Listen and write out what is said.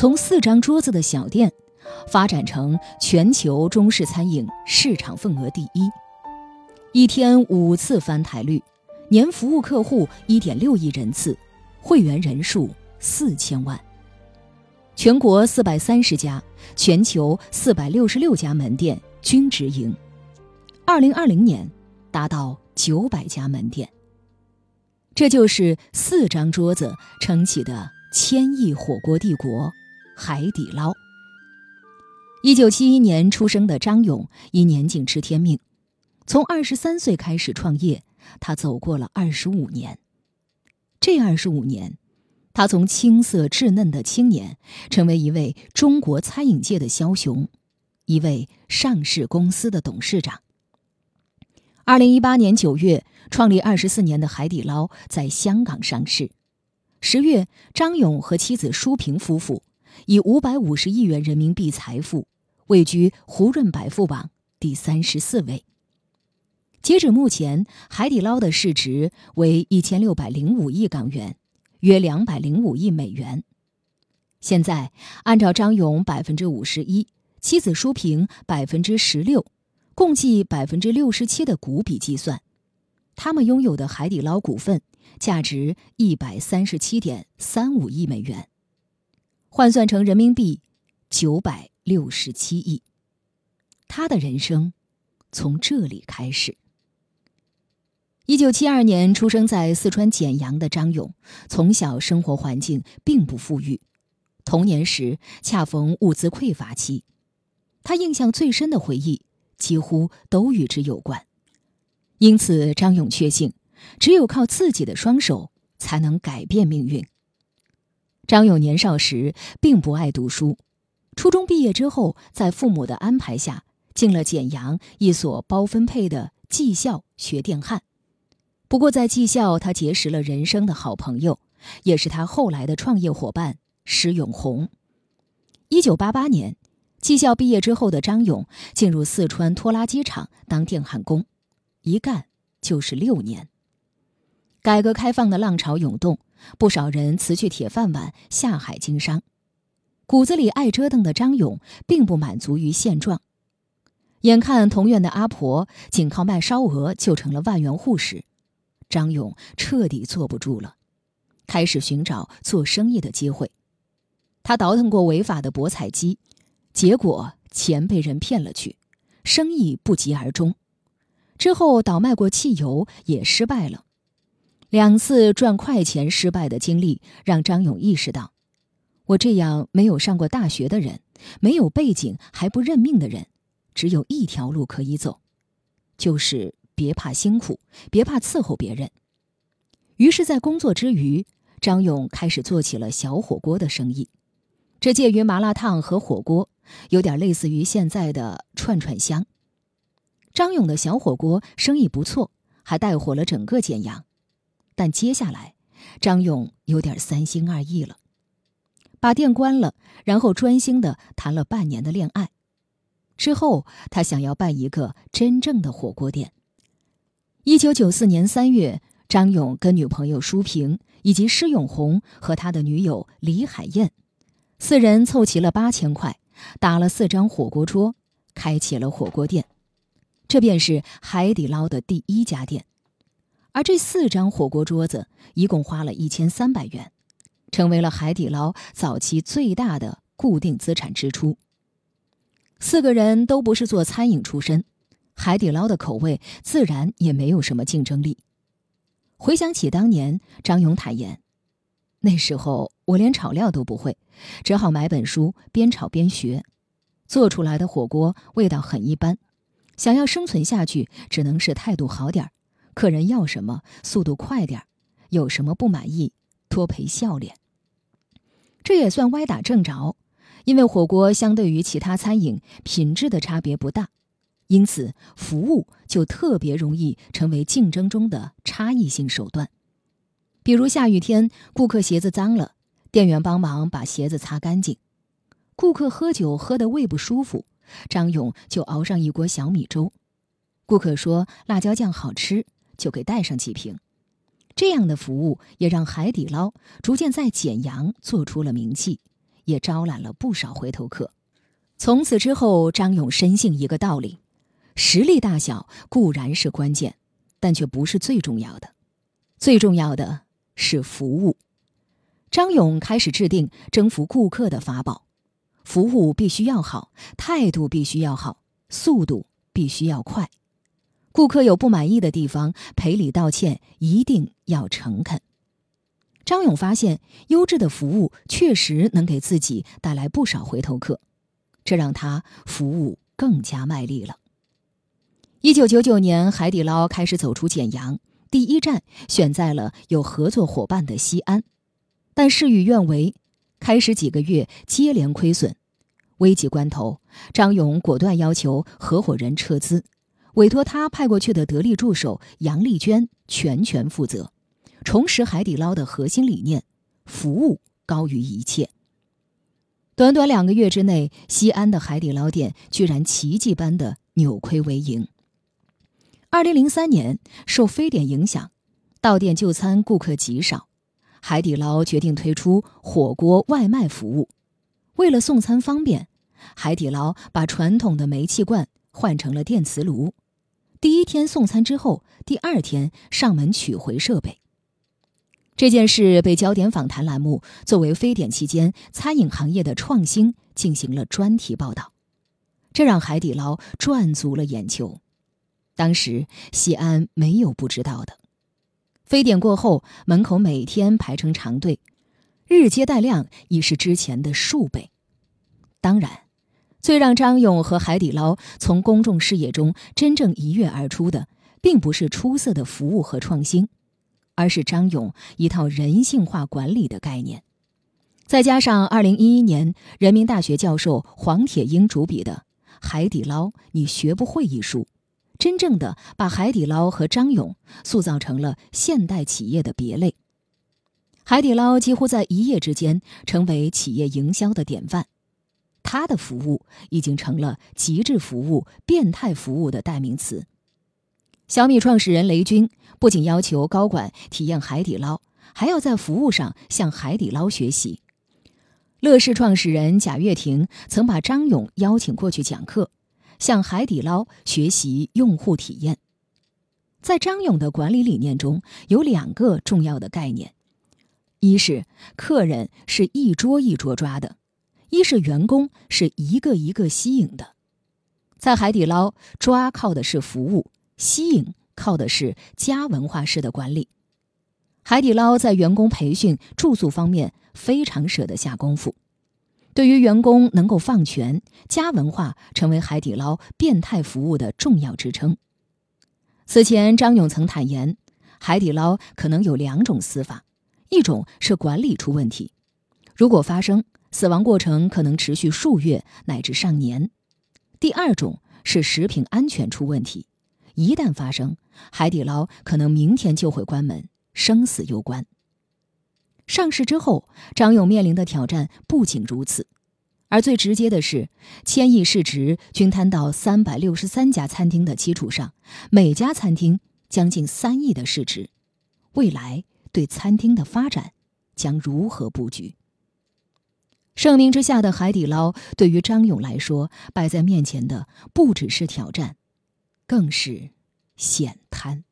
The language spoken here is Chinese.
从四张桌子的小店，发展成全球中式餐饮市场份额第一，一天五次翻台率，年服务客户一点六亿人次，会员人数四千万。全国四百三十家，全球四百六十六家门店均直营。二零二零年达到九百家门店。这就是四张桌子撑起的千亿火锅帝国——海底捞。一九七一年出生的张勇，因年仅知天命，从二十三岁开始创业，他走过了二十五年。这二十五年。他从青涩稚嫩的青年，成为一位中国餐饮界的枭雄，一位上市公司的董事长。二零一八年九月，创立二十四年的海底捞在香港上市。十月，张勇和妻子舒萍夫妇以五百五十亿元人民币财富，位居胡润百富榜第三十四位。截止目前，海底捞的市值为一千六百零五亿港元。约两百零五亿美元。现在按照张勇百分之五十一，妻子舒萍百分之十六，共计百分之六十七的股比计算，他们拥有的海底捞股份价值一百三十七点三五亿美元，换算成人民币九百六十七亿。他的人生从这里开始。一九七二年出生在四川简阳的张勇，从小生活环境并不富裕，童年时恰逢物资匮乏期，他印象最深的回忆几乎都与之有关。因此，张勇确信，只有靠自己的双手才能改变命运。张勇年少时并不爱读书，初中毕业之后，在父母的安排下，进了简阳一所包分配的技校学电焊。不过，在技校，他结识了人生的好朋友，也是他后来的创业伙伴施永红。一九八八年，技校毕业之后的张勇进入四川拖拉机厂当电焊工，一干就是六年。改革开放的浪潮涌动，不少人辞去铁饭碗下海经商。骨子里爱折腾的张勇并不满足于现状，眼看同院的阿婆仅靠卖烧鹅就成了万元户时。张勇彻底坐不住了，开始寻找做生意的机会。他倒腾过违法的博彩机，结果钱被人骗了去，生意不疾而终。之后倒卖过汽油，也失败了。两次赚快钱失败的经历，让张勇意识到：我这样没有上过大学的人，没有背景还不认命的人，只有一条路可以走，就是。别怕辛苦，别怕伺候别人。于是，在工作之余，张勇开始做起了小火锅的生意。这介于麻辣烫和火锅，有点类似于现在的串串香。张勇的小火锅生意不错，还带火了整个简阳。但接下来，张勇有点三心二意了，把店关了，然后专心的谈了半年的恋爱。之后，他想要办一个真正的火锅店。一九九四年三月，张勇跟女朋友舒萍以及施永红和他的女友李海燕，四人凑齐了八千块，打了四张火锅桌，开启了火锅店。这便是海底捞的第一家店。而这四张火锅桌子一共花了一千三百元，成为了海底捞早期最大的固定资产支出。四个人都不是做餐饮出身。海底捞的口味自然也没有什么竞争力。回想起当年，张勇坦言：“那时候我连炒料都不会，只好买本书边炒边学，做出来的火锅味道很一般。想要生存下去，只能是态度好点儿，客人要什么速度快点，有什么不满意多赔笑脸。这也算歪打正着，因为火锅相对于其他餐饮品质的差别不大。”因此，服务就特别容易成为竞争中的差异性手段。比如下雨天，顾客鞋子脏了，店员帮忙把鞋子擦干净；顾客喝酒喝得胃不舒服，张勇就熬上一锅小米粥；顾客说辣椒酱好吃，就给带上几瓶。这样的服务也让海底捞逐渐在简阳做出了名气，也招揽了不少回头客。从此之后，张勇深信一个道理：实力大小固然是关键，但却不是最重要的。最重要的是服务。张勇开始制定征服顾客的法宝：服务必须要好，态度必须要好，速度必须要快。顾客有不满意的地方，赔礼道歉一定要诚恳。张勇发现，优质的服务确实能给自己带来不少回头客，这让他服务更加卖力了。一九九九年，海底捞开始走出简阳。第一站选在了有合作伙伴的西安，但事与愿违，开始几个月接连亏损。危急关头，张勇果断要求合伙人撤资，委托他派过去的得力助手杨丽娟全权负责，重拾海底捞的核心理念：服务高于一切。短短两个月之内，西安的海底捞店居然奇迹般的扭亏为盈。二零零三年，受非典影响，到店就餐顾客极少，海底捞决定推出火锅外卖服务。为了送餐方便，海底捞把传统的煤气罐换成了电磁炉。第一天送餐之后，第二天上门取回设备。这件事被焦点访谈栏目作为非典期间餐饮行业的创新进行了专题报道，这让海底捞赚足了眼球。当时西安没有不知道的。非典过后，门口每天排成长队，日接待量已是之前的数倍。当然，最让张勇和海底捞从公众视野中真正一跃而出的，并不是出色的服务和创新，而是张勇一套人性化管理的概念，再加上2011年人民大学教授黄铁英主笔的《海底捞你学不会》一书。真正的把海底捞和张勇塑造成了现代企业的别类。海底捞几乎在一夜之间成为企业营销的典范，他的服务已经成了极致服务、变态服务的代名词。小米创始人雷军不仅要求高管体验海底捞，还要在服务上向海底捞学习。乐视创始人贾跃亭曾把张勇邀请过去讲课。向海底捞学习用户体验，在张勇的管理理念中有两个重要的概念：一是客人是一桌一桌抓的，一是员工是一个一个吸引的。在海底捞，抓靠的是服务，吸引靠的是家文化式的管理。海底捞在员工培训、住宿方面非常舍得下功夫。对于员工能够放权，家文化成为海底捞变态服务的重要支撑。此前，张勇曾坦言，海底捞可能有两种死法：一种是管理出问题，如果发生，死亡过程可能持续数月乃至上年；第二种是食品安全出问题，一旦发生，海底捞可能明天就会关门，生死攸关。上市之后，张勇面临的挑战不仅如此，而最直接的是，千亿市值均摊到三百六十三家餐厅的基础上，每家餐厅将近三亿的市值，未来对餐厅的发展将如何布局？盛名之下的海底捞，对于张勇来说，摆在面前的不只是挑战，更是险滩。